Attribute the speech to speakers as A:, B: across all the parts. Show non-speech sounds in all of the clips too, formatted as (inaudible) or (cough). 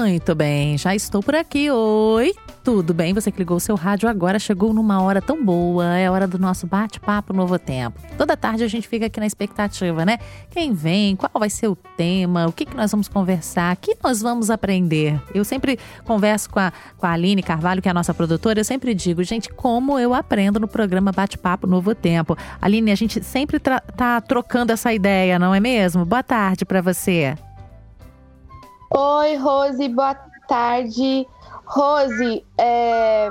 A: Muito bem, já estou por aqui. Oi, tudo bem? Você que ligou o seu rádio agora chegou numa hora tão boa. É hora do nosso bate-papo Novo Tempo. Toda tarde a gente fica aqui na expectativa, né? Quem vem, qual vai ser o tema, o que, que nós vamos conversar, o que nós vamos aprender. Eu sempre converso com a, com a Aline Carvalho, que é a nossa produtora, eu sempre digo, gente, como eu aprendo no programa Bate-Papo Novo Tempo. Aline, a gente sempre tá trocando essa ideia, não é mesmo? Boa tarde para você.
B: Oi, Rose, boa tarde. Rose, é...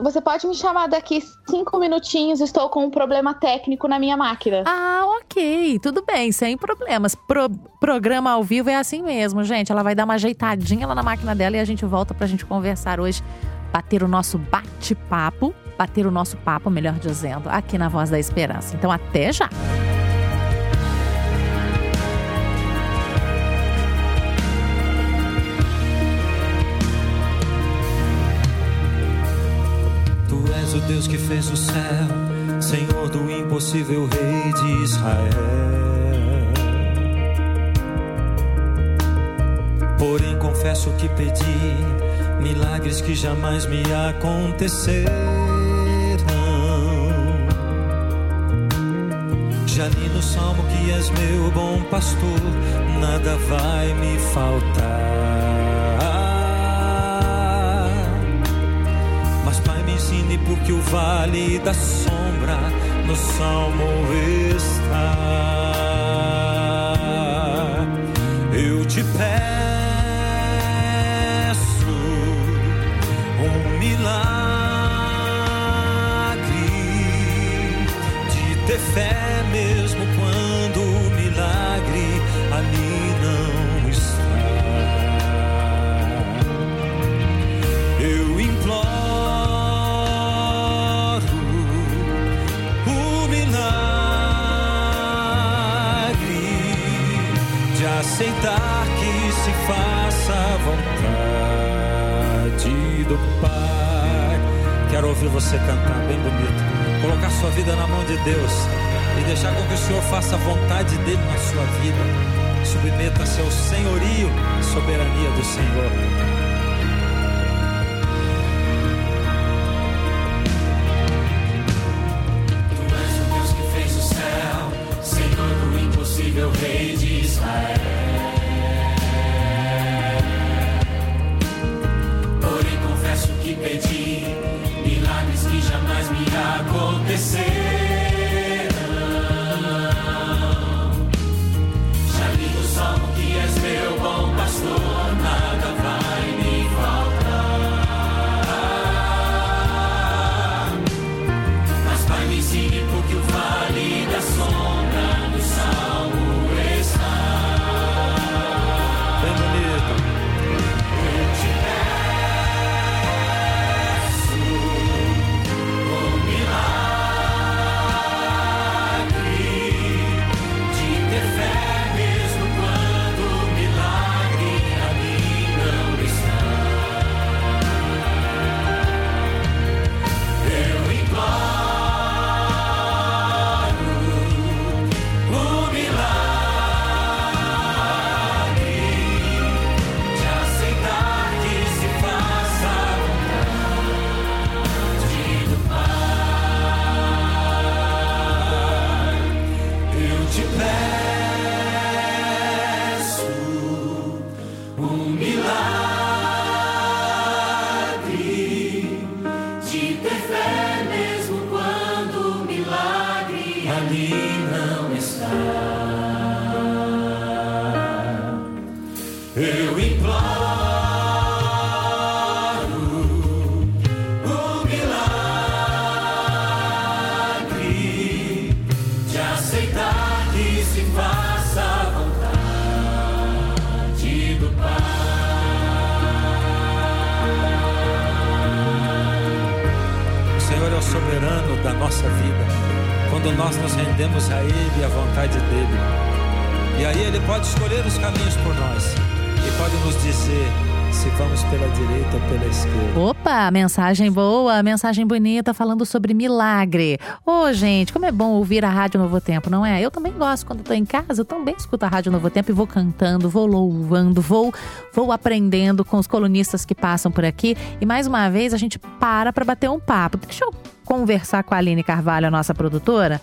B: você pode me chamar daqui cinco minutinhos? Estou com um problema técnico na minha máquina.
A: Ah, ok, tudo bem, sem problemas. Pro... Programa ao vivo é assim mesmo, gente. Ela vai dar uma ajeitadinha lá na máquina dela e a gente volta pra gente conversar hoje, bater o nosso bate-papo, bater o nosso papo, melhor dizendo, aqui na Voz da Esperança. Então, até já!
C: Deus que fez o céu, Senhor do impossível Rei de Israel. Porém, confesso que pedi milagres que jamais me aconteceram. Já li no salmo que és meu bom pastor, nada vai me faltar. Porque o vale da sombra no salmo está. Senhor faça a vontade dele na sua vida. Submeta-se ao senhorio soberania do Senhor.
D: Eu imploro o milagre de aceitar que se faça a vontade do O
C: Senhor é o soberano da nossa vida. Quando nós nos rendemos a Ele e à vontade dEle. E aí Ele pode escolher os caminhos por nós. E pode nos dizer: se vamos pela direita ou pela esquerda.
A: Opa, mensagem boa, mensagem bonita falando sobre milagre. Ô, gente, como é bom ouvir a Rádio Novo Tempo, não é? Eu também gosto quando tô em casa, eu também escuto a Rádio Novo Tempo e vou cantando, vou louvando, vou, vou aprendendo com os colunistas que passam por aqui. E mais uma vez a gente para para bater um papo. Deixa eu conversar com a Aline Carvalho, a nossa produtora.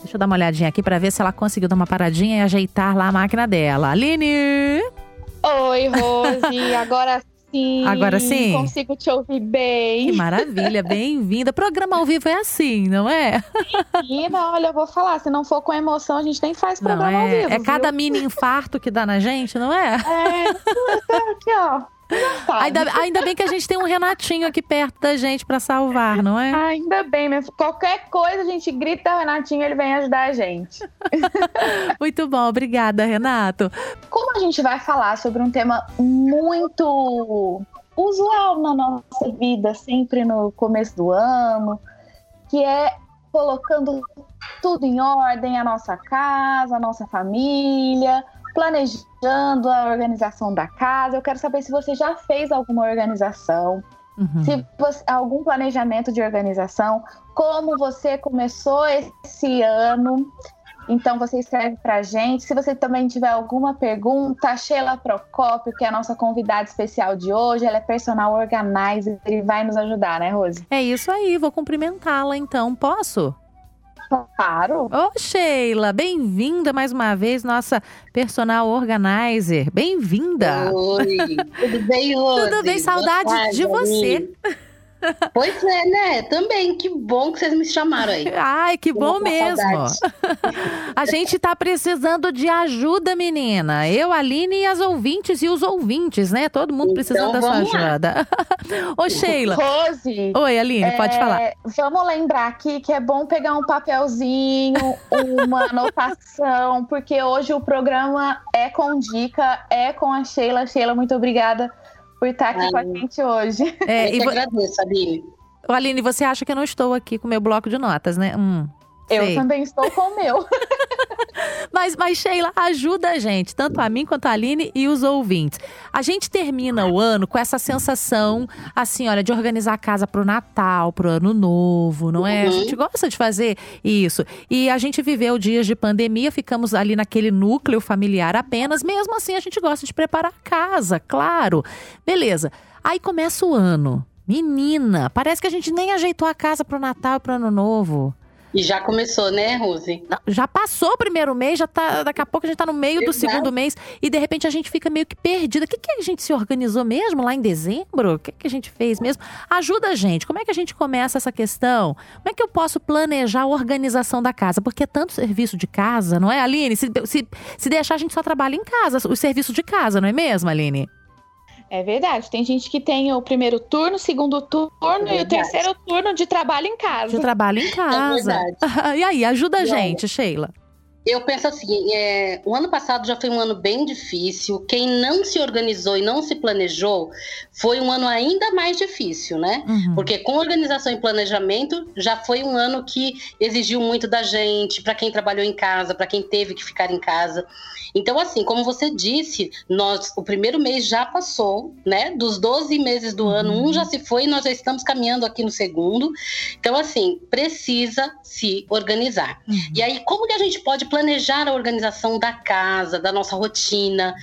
A: Deixa eu dar uma olhadinha aqui para ver se ela conseguiu dar uma paradinha e ajeitar lá a máquina dela. Aline!
B: Oi, Rose. (laughs) Agora sim.
A: Agora sim?
B: Consigo te ouvir bem.
A: Que maravilha, bem-vinda. Programa ao vivo é assim, não é?
B: Menina, olha, eu vou falar, se não for com emoção, a gente nem faz programa ao
A: é?
B: vivo.
A: É cada
B: viu?
A: mini infarto que dá na gente, não é?
B: É, (laughs) aqui, ó.
A: Ainda, ainda bem que a gente tem um Renatinho aqui perto da gente pra salvar, não é?
B: Ainda bem, filha. Qualquer coisa a gente grita Renatinho, ele vem ajudar a gente. (laughs)
A: Muito bom, obrigada, Renato.
B: Como a gente vai falar sobre um tema muito usual na nossa vida, sempre no começo do ano, que é colocando tudo em ordem, a nossa casa, a nossa família, planejando a organização da casa. Eu quero saber se você já fez alguma organização,
A: Uhum.
B: se você, algum planejamento de organização, como você começou esse ano. Então você escreve pra gente. Se você também tiver alguma pergunta, a Sheila Procópio, que é a nossa convidada especial de hoje, ela é personal organizer e vai nos ajudar, né, Rose?
A: É isso aí, vou cumprimentá-la então. Posso?
B: Claro.
A: Ô, Sheila, bem-vinda mais uma vez, nossa personal organizer. Bem-vinda.
E: Oi, tudo bem, Rose? (laughs)
A: Tudo bem, saudade
E: tarde,
A: de você.
E: Pois é, né? Também, que bom que vocês me chamaram aí.
A: Ai, que bom mesmo. A gente tá precisando de ajuda, menina. Eu, a Aline e as ouvintes e os ouvintes, né? Todo mundo
E: Então,
A: precisando da sua ajuda. (laughs) Ô, Sheila.
B: Rose.
A: Oi, Aline, pode
B: é,
A: falar.
B: Vamos lembrar aqui que é bom pegar um papelzinho, uma (laughs) anotação, porque hoje o programa é com dica, é com a Sheila. Sheila, muito obrigada por estar aqui com a gente hoje.
A: É,
E: Eu
A: e
E: que
A: vo-
E: agradeço, Aline.
A: Ô, Aline, você acha que eu não estou aqui com o meu bloco de notas, né? Hum,
B: Eu
A: sei.
B: também estou com o meu. (laughs)
A: Mas, mas, Sheila, ajuda a gente, tanto a mim quanto a Aline e os ouvintes. A gente termina o ano com essa sensação, assim, olha, de organizar a casa pro Natal, pro Ano Novo, não é? A
E: Uhum.
A: gente gosta de fazer isso. E a gente viveu dias de pandemia, ficamos ali naquele núcleo familiar apenas. Mesmo assim, a gente gosta de preparar a casa, claro. Beleza. Aí começa o ano. Menina, parece que a gente nem ajeitou a casa pro Natal e pro Ano Novo.
E: E já começou, né, Rose?
A: Já passou o primeiro mês, já tá. Daqui a pouco a gente tá no meio do
E: Exato.
A: segundo mês e de repente a gente fica meio que perdida. O que, que a gente se organizou mesmo lá em dezembro? O que, que a gente fez mesmo? Ajuda a gente. Como é que a gente começa essa questão? Como é que eu posso planejar a organização da casa? Porque é tanto serviço de casa, não é, Aline? Se, se, se deixar, a gente só trabalha em casa, o serviço de casa, não é mesmo, Aline?
B: É verdade. Tem gente que tem o primeiro turno, o segundo turno e o
E: verdade.
B: terceiro turno de trabalho em casa.
A: De trabalho em casa. (laughs) e aí, ajuda a gente, Sheila.
E: Eu penso assim, é, o ano passado já foi um ano bem difícil. Quem não se organizou e não se planejou foi um ano ainda mais difícil, né?
A: Uhum.
E: Porque com organização e planejamento já foi um ano que exigiu muito da gente, para quem trabalhou em casa, para quem teve que ficar em casa. Então, assim, como você disse, nós o primeiro mês já passou, né? Dos 12 meses do ano, um já se foi e nós já estamos caminhando aqui no segundo. Então, assim, precisa se organizar.
A: Uhum.
E: E aí, como que a gente pode planejar a organização da casa, da nossa rotina?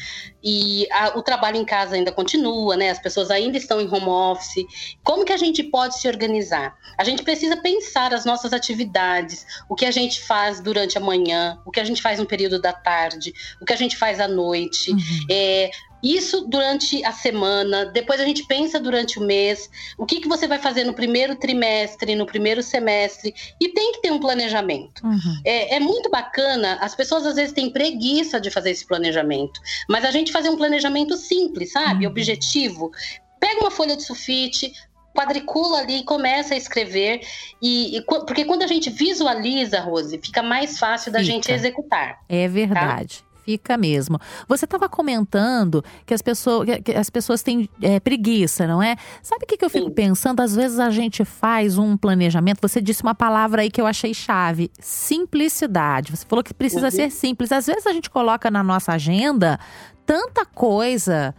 E: E a- o trabalho em casa ainda continua, né? As pessoas ainda estão em home office. Como que a gente pode se organizar? A gente precisa pensar as nossas atividades, o que a gente faz durante a manhã, o que a gente faz no período da tarde, o que a gente faz à noite.
A: Uhum.
E: É, isso durante a semana, depois a gente pensa durante o mês, o que, que você vai fazer no primeiro trimestre, no primeiro semestre, e tem que ter um planejamento.
A: Uhum.
E: É, é muito bacana, as pessoas às vezes têm preguiça de fazer esse planejamento, mas a gente fazer um planejamento simples, sabe?
A: Uhum.
E: Objetivo. Pega uma folha de sulfite, quadricula ali e começa a escrever, e, e qu- porque quando a gente visualiza, Rose, fica mais fácil da
A: Fica.
E: gente executar.
A: É verdade. Fica mesmo. Você estava comentando que as pessoas, que- as pessoas têm é, preguiça, não é? Sabe o que, que eu fico
E: Sim.
A: pensando? Às vezes a gente faz um planejamento. Você disse uma palavra aí que eu achei chave: simplicidade. Você falou que precisa
E: Uhum.
A: ser simples. Às vezes a gente coloca na nossa agenda tanta coisa.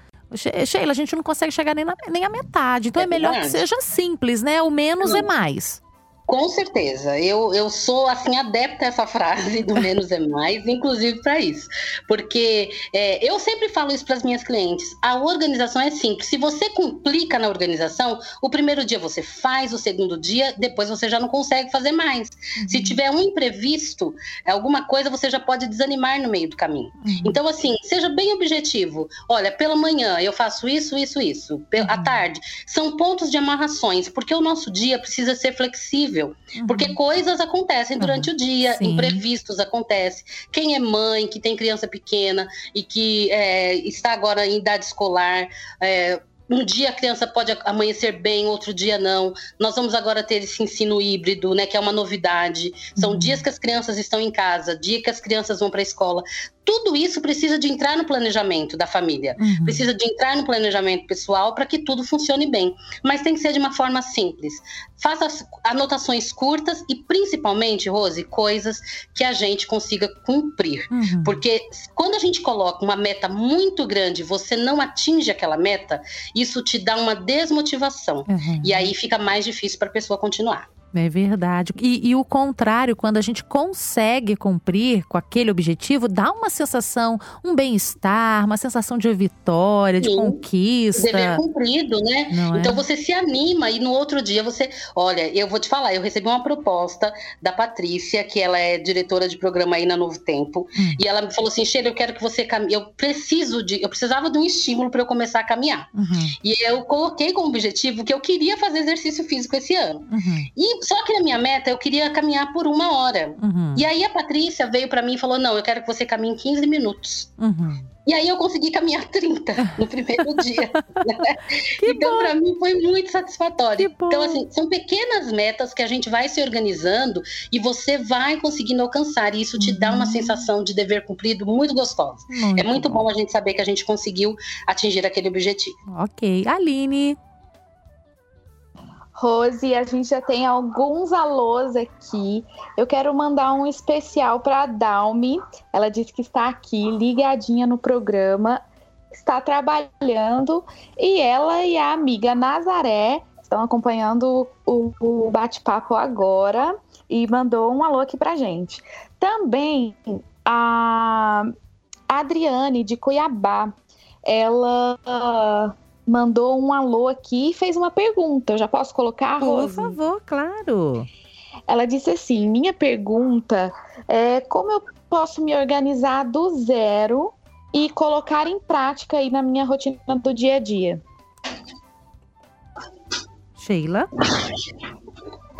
A: Sheila, a gente não consegue chegar nem, na, nem a metade. Então é, é melhor que seja simples, né? O menos é mais.
E: Com certeza. Eu, eu sou, assim, adepta a essa frase do (laughs) menos é mais, inclusive para isso. Porque é, eu sempre falo isso para as minhas clientes. A organização é simples. Se você complica na organização, o primeiro dia você faz, o segundo dia, depois você já não consegue fazer mais. Uhum. Se tiver um imprevisto, alguma coisa, você já pode desanimar no meio do caminho. Uhum. Então, assim, seja bem objetivo. Olha, pela manhã eu faço isso, isso, isso. Uhum. À tarde. São pontos de amarrações, porque o nosso dia precisa ser flexível Uhum. Porque coisas acontecem durante uhum. o dia, Sim. imprevistos acontecem. Quem é mãe, que tem criança pequena e que é, está agora em idade escolar, é, um dia a criança pode amanhecer bem, outro dia não. Nós vamos agora ter esse ensino híbrido, né, que é uma novidade. São uhum. dias que as crianças estão em casa, dia que as crianças vão para a escola. Tudo isso precisa de entrar no planejamento da família, uhum. precisa de entrar no planejamento pessoal para que tudo funcione bem. Mas tem que ser de uma forma simples. Faça anotações curtas e, principalmente, Rose, coisas que a gente consiga cumprir. Uhum. Porque quando a gente coloca uma meta muito grande, você não atinge aquela meta, isso te dá uma desmotivação. Uhum. E aí fica mais difícil para a pessoa continuar.
A: É verdade. E, e, o contrário, quando a gente consegue cumprir com aquele objetivo, dá uma sensação, um bem-estar, uma sensação de vitória, de Sim. conquista.
E: Dever cumprido, né? Não então é? você se anima e no outro dia você. Olha, eu vou te falar, eu recebi uma proposta da Patrícia, que ela é diretora de programa aí na Novo Tempo, hum. e ela me falou assim: Sheila, eu quero que você caminhe. Eu preciso de. Eu precisava de um estímulo para eu começar a caminhar. Uhum. E eu coloquei como objetivo que eu queria fazer exercício físico esse ano. Uhum. E só que na minha meta eu queria caminhar por uma hora. Uhum. E aí a Patrícia veio para mim e falou: Não, eu quero que você caminhe 15 minutos. Uhum. E aí eu consegui caminhar (laughs) 30 no primeiro dia. Né? Então, para mim, foi muito satisfatório. Então, assim, são pequenas metas que a gente vai se organizando e você vai conseguindo alcançar. E isso te uhum. dá uma uhum. sensação de dever cumprido muito gostosa. Muito é muito bom. bom a gente saber que a gente conseguiu atingir aquele objetivo.
A: Ok. Aline,
B: Rose, a gente já tem alguns alôs aqui. Eu quero mandar um especial para a Dalmi. Ela disse que está aqui, ligadinha no programa, está trabalhando e ela e a amiga Nazaré estão acompanhando o, o bate-papo agora e mandou um alô aqui para gente. Também a Adriane de Cuiabá, ela mandou um alô aqui e fez uma pergunta. Eu já posso colocar, Rose?
A: Por favor, claro.
B: Ela disse assim: minha pergunta é como eu posso me organizar do zero e colocar em prática aí na minha rotina do dia a dia.
A: Sheila?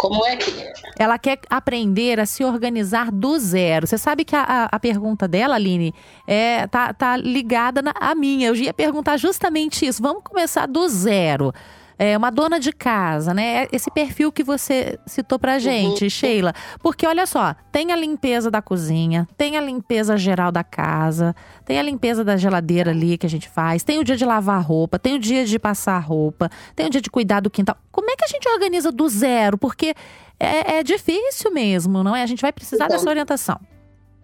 E: Como é que.
A: Ela quer aprender a se organizar do zero. Você sabe que a, a, pergunta dela, Aline, é, tá, tá ligada na, à minha. Eu ia perguntar justamente isso. Vamos começar do zero é, uma dona de casa, né? Esse perfil que você citou pra gente, uhum. Sheila. Porque olha só, tem a limpeza da cozinha, tem a limpeza geral da casa, tem a limpeza da geladeira ali que a gente faz, tem o dia de lavar roupa, tem o dia de passar roupa, tem o dia de cuidar do quintal. Como é que a gente organiza do zero? Porque é, é difícil mesmo, não é? A gente vai precisar então, dessa orientação.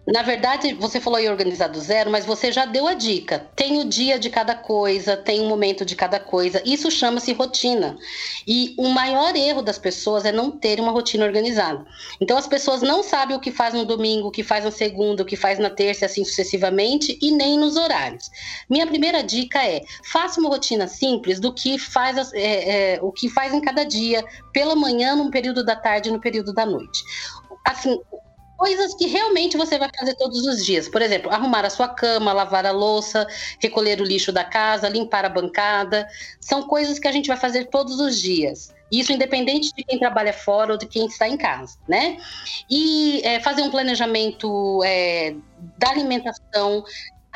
E: Na verdade, você falou em organizar do zero, mas você já deu a dica. Tem o dia de cada coisa, tem um momento de cada coisa. Isso chama-se rotina. E o maior erro das pessoas é não ter uma rotina organizada. Então as pessoas não sabem o que faz no domingo, o que faz na segunda, o que faz na terça, assim sucessivamente, e nem nos horários. Minha primeira dica é: faça uma rotina simples do que faz é, é, o que faz em cada dia, pela manhã, no período da tarde, no período da noite. Assim, coisas que realmente você vai fazer todos os dias. Por exemplo, arrumar a sua cama, lavar a louça, recolher o lixo da casa, limpar a bancada. São coisas que a gente vai fazer todos os dias. Isso independente de quem trabalha fora ou de quem está em casa, né? E é, fazer um planejamento é, da alimentação,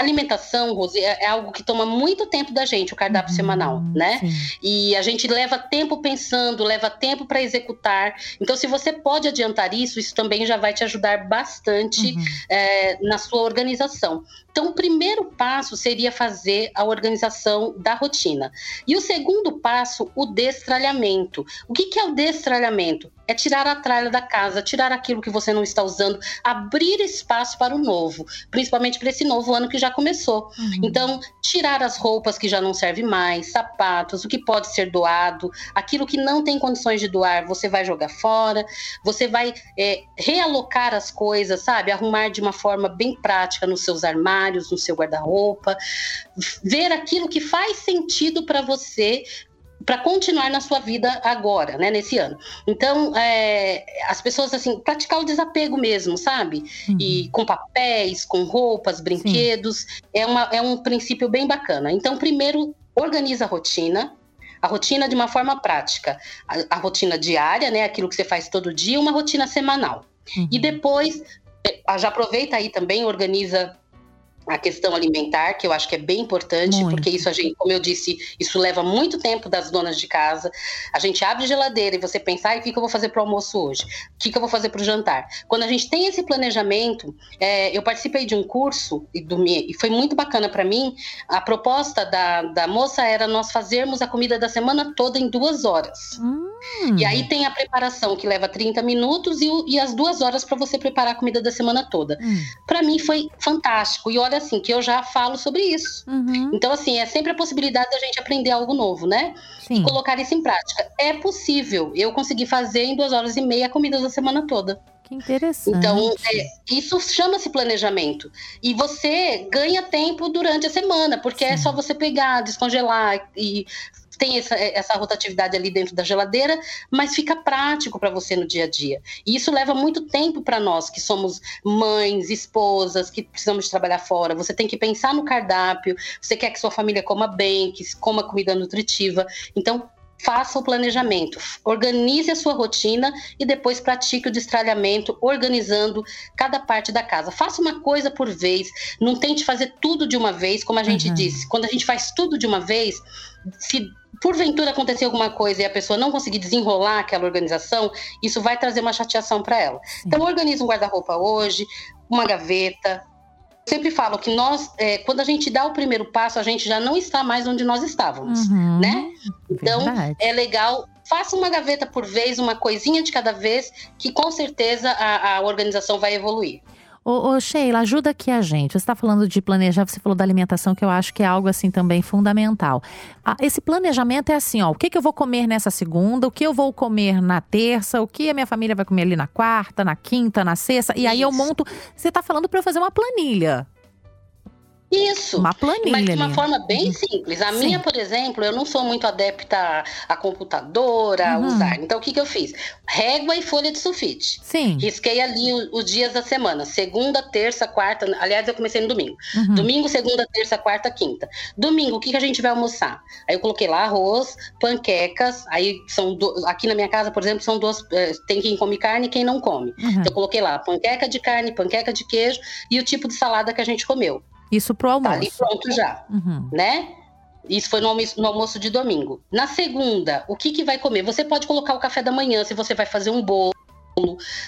E: alimentação, Rose, é, é algo que toma muito tempo da gente, o cardápio uhum, semanal, né? Sim. E a gente leva tempo pensando, leva tempo para executar. Então, se você pode adiantar isso, isso também já vai te ajudar bastante uhum. é, na sua organização. Então, o primeiro passo seria fazer a organização da rotina. E o segundo passo, o destralhamento. O que, que é o destralhamento? É tirar a tralha da casa, tirar aquilo que você não está usando, abrir espaço para o novo, principalmente para esse novo ano que já já começou.
A: Uhum.
E: Então, tirar as roupas que já não servem mais, sapatos, o que pode ser doado, aquilo que não tem condições de doar, você vai jogar fora, você vai é, realocar as coisas, sabe? Arrumar de uma forma bem prática nos seus armários, no seu guarda-roupa, ver aquilo que faz sentido para você para continuar na sua vida agora, né, nesse ano. Então, é, as pessoas, assim, praticar o desapego mesmo, sabe?
A: Uhum.
E: E com papéis, com roupas, brinquedos, é, uma, é um princípio bem bacana. Então, primeiro, organiza a rotina, a rotina de uma forma prática. A, a rotina diária, né, aquilo que você faz todo dia, uma rotina semanal.
A: Uhum.
E: E depois, é, já aproveita aí também, organiza a questão alimentar, que eu acho que é bem importante,
A: Muito.
E: porque isso a gente, como eu disse, isso leva muito tempo das donas de casa. A gente abre a geladeira e você pensa, "Ai, o que, que eu vou fazer para o almoço hoje? O que, que eu vou fazer para o jantar? Quando a gente tem esse planejamento, é, eu participei de um curso e, dormi, e foi muito bacana para mim. A proposta da, da moça era nós fazermos a comida da semana toda em duas horas.
A: Hum.
E: E aí tem a preparação que leva 30 minutos e, o- e as duas horas para você preparar a comida da semana toda.
A: Hum.
E: Para mim foi fantástico. E olha assim, que eu já falo sobre isso.
A: Uhum.
E: Então, assim, é sempre a possibilidade da gente aprender algo novo, né?
A: Sim.
E: Colocar isso em prática. É possível. Eu consegui fazer em duas horas e meia a comida da semana toda.
A: Que interessante.
E: Então, é, isso chama-se planejamento. E você ganha tempo durante a semana, porque é
A: Sim.
E: só você pegar, descongelar e tem essa, essa rotatividade ali dentro da geladeira, mas fica prático para você no dia a dia. E isso leva muito tempo para nós, que somos mães, esposas, que precisamos trabalhar fora. Você tem que pensar no cardápio, você quer que sua família coma bem, que coma comida nutritiva. Então, faça o planejamento, organize a sua rotina e depois pratique o destralhamento, organizando cada parte da casa. Faça uma coisa por vez, não tente fazer tudo de uma vez, como a gente
A: Uhum.
E: disse. Quando a gente faz tudo de uma vez, se porventura acontecer alguma coisa e a pessoa não conseguir desenrolar aquela organização, isso vai trazer uma chateação para ela.
A: Sim.
E: Então, organize um guarda-roupa hoje, uma gaveta. Eu sempre falo que nós, é, quando a gente dá o primeiro passo, a gente já não está mais onde nós estávamos,
A: Uhum.
E: né? Então,
A: Verdade.
E: é legal. Faça uma gaveta por vez, uma coisinha de cada vez, que com certeza a, a organização vai evoluir.
A: Ô, ô, Sheila, ajuda aqui a gente. Você está falando de planejar, você falou da alimentação, que eu acho que é algo assim também fundamental. Ah, esse planejamento é assim, ó, o que, que eu vou comer nessa segunda, o que eu vou comer na terça, o que a minha família vai comer ali na quarta, na quinta, na sexta. E aí eu monto. Você está falando para eu fazer uma planilha.
E: Isso.
A: Uma planilha.
E: Mas de uma forma bem simples. A
A: Sim.
E: minha, por exemplo, eu não sou muito adepta a, a computador, a
A: Uhum.
E: usar. Então, o que, que eu fiz? Régua e folha de sulfite.
A: Sim.
E: Risquei ali os dias da semana. Segunda, terça, quarta. Aliás, eu comecei no domingo.
A: Uhum.
E: Domingo, segunda, terça, quarta, quinta. Domingo, o que, que a gente vai almoçar? Aí eu coloquei lá arroz, panquecas. Aí são do- aqui na minha casa, por exemplo, são duas. eh, Tem quem come carne e quem não come.
A: Uhum.
E: Então eu coloquei lá panqueca de carne, panqueca de queijo e o tipo de salada que a gente comeu.
A: Isso pro
E: Tá
A: almoço.
E: ali pronto já,
A: Uhum.
E: né? Isso foi no almoço, no almoço de domingo. Na segunda, o que, que vai comer? Você pode colocar o café da manhã, se você vai fazer um bolo,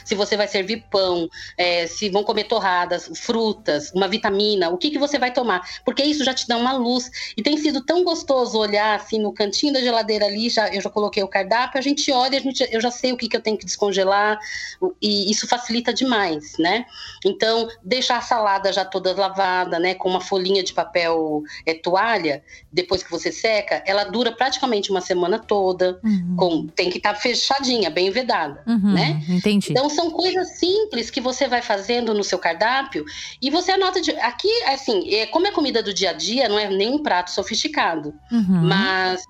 E: se você vai servir pão, é, se vão comer torradas, frutas, uma vitamina, o que, que você vai tomar? Porque isso já te dá uma luz. E tem sido tão gostoso olhar assim no cantinho da geladeira ali, já, eu já coloquei o cardápio, a gente olha, a gente, eu já sei o que, que eu tenho que descongelar, e isso facilita demais, né? Então, deixar a salada já toda lavada, né, com uma folhinha de papel é, toalha, depois que você seca, ela dura praticamente uma semana toda,
A: Uhum.
E: com, tem que estar fechadinha, bem vedada,
A: Uhum.
E: né?
A: Entendi.
E: Então são coisas simples que você vai fazendo no seu cardápio e você anota de aqui assim, é, como é comida do dia a dia, não é nem um prato sofisticado,
A: Uhum.
E: mas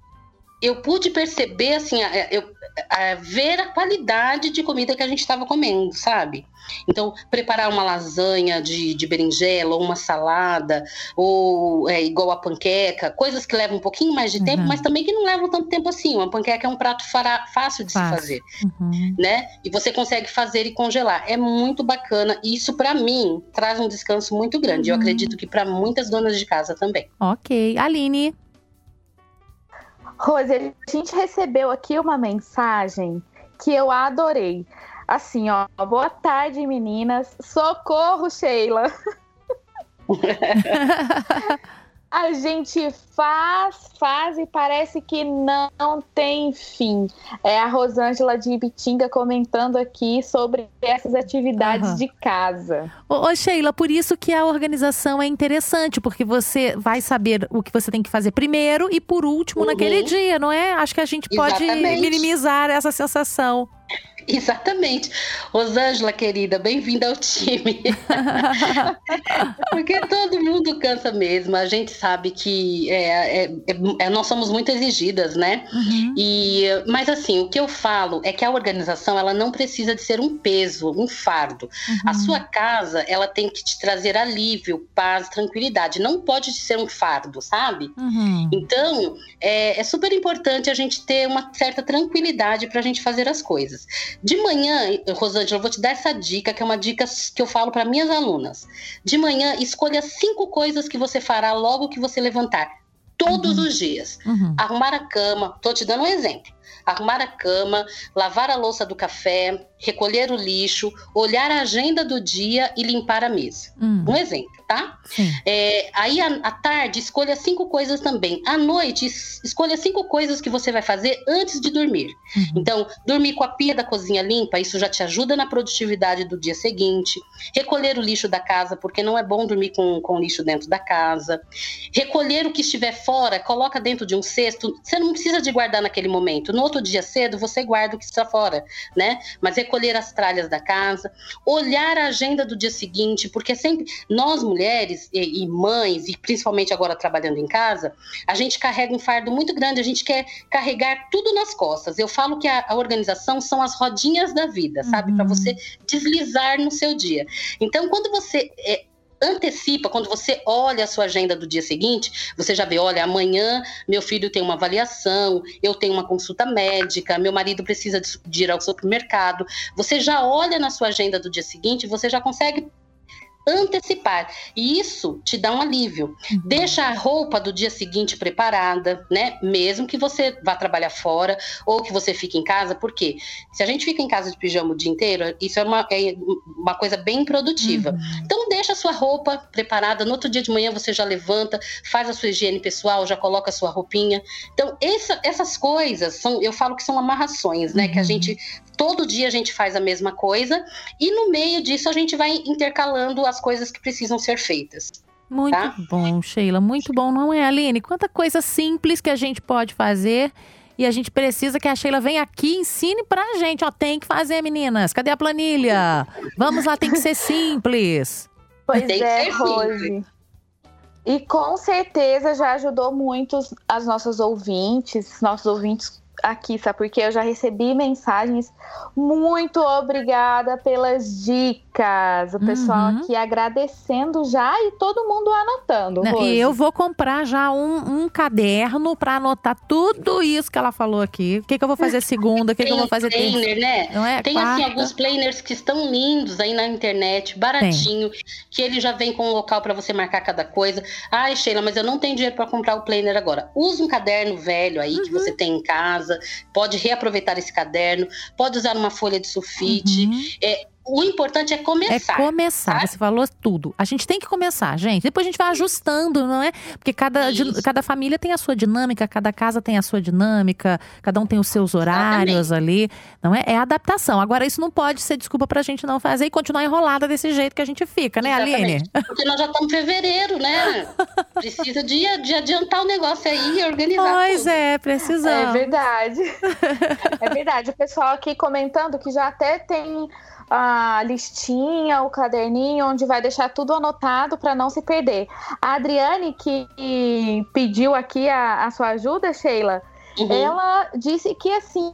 E: eu pude perceber assim, a- eu a- ver a qualidade de comida que a gente estava comendo, sabe? Então, preparar uma lasanha de, de berinjela, ou uma salada, ou é, igual a panqueca, coisas que levam um pouquinho mais de tempo,
A: Uhum.
E: mas também que não levam tanto tempo assim. Uma panqueca é um prato fará- fácil de
A: Fácil.
E: se fazer
A: Uhum.
E: né? E você consegue fazer e congelar. É muito bacana. E isso, para mim, traz um descanso muito grande. Eu
A: Uhum.
E: acredito que para muitas donas de casa também.
A: Ok. Aline.
B: Rose, a gente recebeu aqui uma mensagem que eu adorei. Assim, ó, boa tarde, meninas. Socorro, Sheila. (laughs) a gente faz, faz e parece que não tem fim. É a Rosângela de Ibitinga comentando aqui sobre essas atividades uhum. de casa.
A: Ô, ô, Sheila, por isso que a organização é interessante, porque você vai saber o que você tem que fazer primeiro e por último uhum. naquele dia, não é? Acho que a gente pode Exatamente. minimizar essa sensação. (laughs)
E: Exatamente. Rosângela, querida, bem-vinda ao time. (laughs) Porque todo mundo cansa mesmo. A gente sabe que é, é, é, nós somos muito exigidas, né? Uhum. E, mas assim, o que eu falo é que a organização ela não precisa de ser um peso, um fardo. Uhum. A sua casa ela tem que te trazer alívio, paz, tranquilidade. Não pode ser um fardo, sabe? Uhum. Então é, é super importante a gente ter uma certa tranquilidade para a gente fazer as coisas. De manhã, Rosângela, eu vou te dar essa dica, que é uma dica que eu falo para minhas alunas. De manhã, escolha cinco coisas que você fará logo que você levantar. Todos uhum. os dias. Uhum. Arrumar a cama. Tô te dando um exemplo arrumar a cama, lavar a louça do café, recolher o lixo, olhar a agenda do dia e limpar a mesa. Hum. Um exemplo, tá? É, aí à tarde, escolha cinco coisas também. À noite, escolha cinco coisas que você vai fazer antes de dormir. Uhum. Então, dormir com a pia da cozinha limpa, isso já te ajuda na produtividade do dia seguinte. Recolher o lixo da casa, porque não é bom dormir com, com lixo dentro da casa. Recolher o que estiver fora, coloca dentro de um cesto. Você não precisa de guardar naquele momento. No outro dia cedo, você guarda o que está fora, né? Mas recolher as tralhas da casa, olhar a agenda do dia seguinte, porque sempre nós mulheres e, e mães, e principalmente agora trabalhando em casa, a gente carrega um fardo muito grande, a gente quer carregar tudo nas costas. Eu falo que a, a organização são as rodinhas da vida, sabe? Uhum. Para você deslizar no seu dia. Então, quando você é, antecipa, quando você olha a sua agenda do dia seguinte, você já vê, olha, amanhã meu filho tem uma avaliação, eu tenho uma consulta médica, meu marido precisa de ir ao supermercado. Você já olha na sua agenda do dia seguinte, você já consegue antecipar. E isso te dá um alívio. Uhum. Deixa a roupa do dia seguinte preparada, né? Mesmo que você vá trabalhar fora ou que você fique em casa, porque se a gente fica em casa de pijama o dia inteiro, isso é uma, é uma coisa bem produtiva. Uhum. Então deixa a sua roupa preparada, no outro dia de manhã você já levanta, faz a sua higiene pessoal, já coloca a sua roupinha. Então essa, essas coisas são, eu falo que são amarrações, né? Uhum. Que a uhum. gente todo dia a gente faz a mesma coisa e no meio disso a gente vai intercalando as coisas que precisam ser feitas.
A: Muito tá? bom, Sheila, muito bom, não é, Aline? Quanta coisa simples que a gente pode fazer e a gente precisa que a Sheila venha aqui e ensine pra gente. Ó, tem que fazer, meninas. Cadê a planilha? Vamos lá, tem que ser simples.
B: Pois tem é, Rose. E com certeza já ajudou muito as nossas ouvintes, nossos ouvintes aqui, sabe? Porque eu já recebi mensagens. Muito obrigada pelas dicas. O pessoal uhum. aqui agradecendo já e todo mundo anotando.
A: E eu vou comprar já um, um caderno para anotar tudo isso que ela falou aqui. O que, que eu vou fazer segunda, o que, que eu vou fazer
E: planner, né? Não é? Tem assim alguns planners que estão lindos aí na internet, baratinho, Tem. que ele já vem com um local para você marcar cada coisa. Ai, Sheila, mas eu não tenho dinheiro para comprar o planner agora. Usa um caderno velho aí uhum. que você tem em casa casa, pode reaproveitar esse caderno, pode usar uma folha de sulfite. Uhum. É, o importante é começar.
A: É começar. Tá? Você falou tudo. A gente tem que começar, gente. Depois a gente vai ajustando, não é? Porque cada, cada família tem a sua dinâmica, cada casa tem a sua dinâmica, cada um tem os seus horários Exatamente. ali. Não é? É adaptação. Agora, isso não pode ser desculpa pra gente não fazer e continuar enrolada desse jeito que a gente fica, né, Exatamente. Aline?
E: Porque nós já estamos em fevereiro, né? (laughs) Precisa de, de adiantar o negócio aí e organizar.
A: Pois
E: tudo.
A: é, precisamos.
B: É verdade. (laughs) é verdade. O pessoal aqui comentando que já até tem a listinha, o caderninho, onde vai deixar tudo anotado para não se perder. A Adriane, que pediu aqui a, a sua ajuda, Sheila, uhum. ela disse que assim,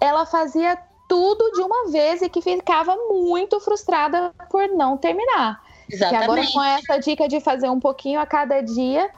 B: ela fazia tudo de uma vez e que ficava muito frustrada por não terminar. Exatamente. E agora com essa dica de fazer um pouquinho a cada dia,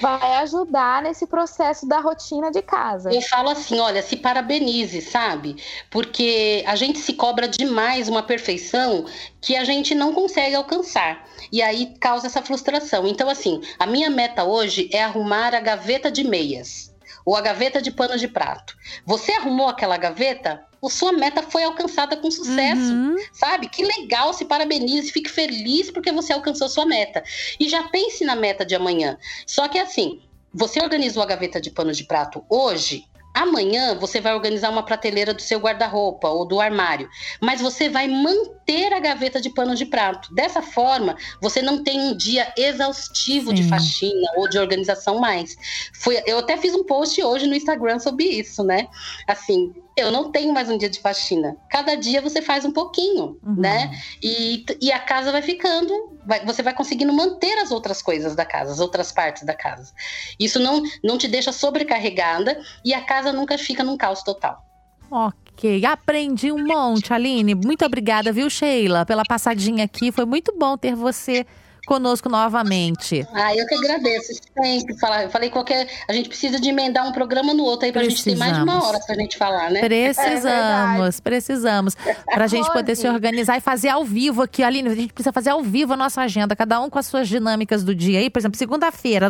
B: vai ajudar nesse processo da rotina de casa.
E: Eu falo assim, olha, se parabenize, sabe? Porque a gente se cobra demais uma perfeição que a gente não consegue alcançar. E aí causa essa frustração. Então, assim, a minha meta hoje é arrumar a gaveta de meias ou a gaveta de pano de prato. Você arrumou aquela gaveta? Sua meta foi alcançada com sucesso,
A: Uhum.
E: sabe? Que legal, se parabenize, fique feliz porque você alcançou sua meta. E já pense na meta de amanhã. Só que assim, você organizou a gaveta de pano de prato hoje, amanhã você vai organizar uma prateleira do seu guarda-roupa ou do armário, mas você vai manter a gaveta de pano de prato. Dessa forma, você não tem um dia exaustivo de
A: Sim.
E: faxina ou de organização mais. Foi, eu até fiz um post hoje no Instagram sobre isso, né? Assim, eu não tenho mais um dia de faxina. Cada dia você faz um pouquinho,
A: Uhum.
E: né? E, e a casa vai ficando, vai- você vai conseguindo manter as outras coisas da casa, as outras partes da casa. Isso não, não te deixa sobrecarregada e a casa nunca fica num caos total.
A: Ok, aprendi um monte, Aline. Muito obrigada, viu, Sheila, pela passadinha aqui. Foi muito bom ter você conosco novamente.
E: Ah, eu que agradeço. Sempre falar. Eu falei qualquer. A gente precisa de emendar um programa no outro aí pra gente ter mais de uma
A: Precisamos.
E: hora pra gente falar, né?
A: Precisamos, precisamos. Pra gente poder se organizar e fazer ao vivo aqui. Aline, a gente precisa fazer ao vivo a nossa agenda, cada um com as suas dinâmicas do dia aí. Por exemplo, segunda-feira,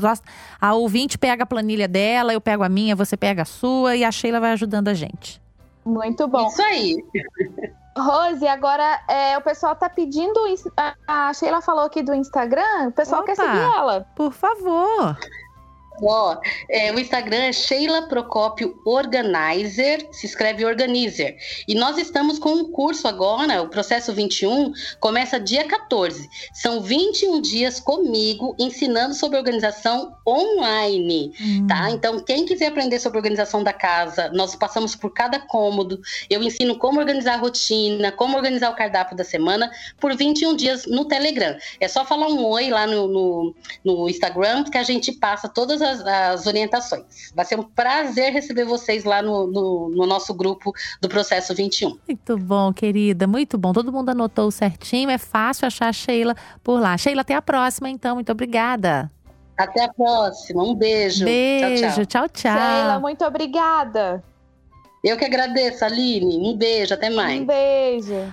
A: a ouvinte pega a planilha dela, eu pego a minha, você pega a sua e a Sheila vai ajudando a gente.
B: Muito bom.
E: Isso aí.
B: Rose, agora é, o pessoal tá pedindo. A Sheila falou aqui do Instagram. O pessoal quer
A: Opa.
B: seguir ela.
A: Por favor.
E: Ó, é, o Instagram é Sheila Procópio Organizer, se escreve Organizer. E nós estamos com um curso agora, o Processo 21, começa dia 14. São 21 dias comigo ensinando sobre organização online.
A: Hum.
E: Tá? Então, quem quiser aprender sobre organização da casa, nós passamos por cada cômodo. Eu ensino como organizar a rotina, como organizar o cardápio da semana por 21 dias no Telegram. É só falar um oi lá no, no, no Instagram que a gente passa todas as, as orientações. Vai ser um prazer receber vocês lá no, no, no nosso grupo do Processo 21.
A: Muito bom, querida, muito bom. Todo mundo anotou certinho, é fácil achar a Sheila por lá. Sheila, até a próxima, então. Muito obrigada.
E: Até a próxima. Um beijo.
A: Beijo,
E: Tchau, tchau.
A: tchau, tchau.
B: Sheila, muito obrigada.
E: Eu que agradeço, Aline. Um beijo. Até mais.
B: Um beijo.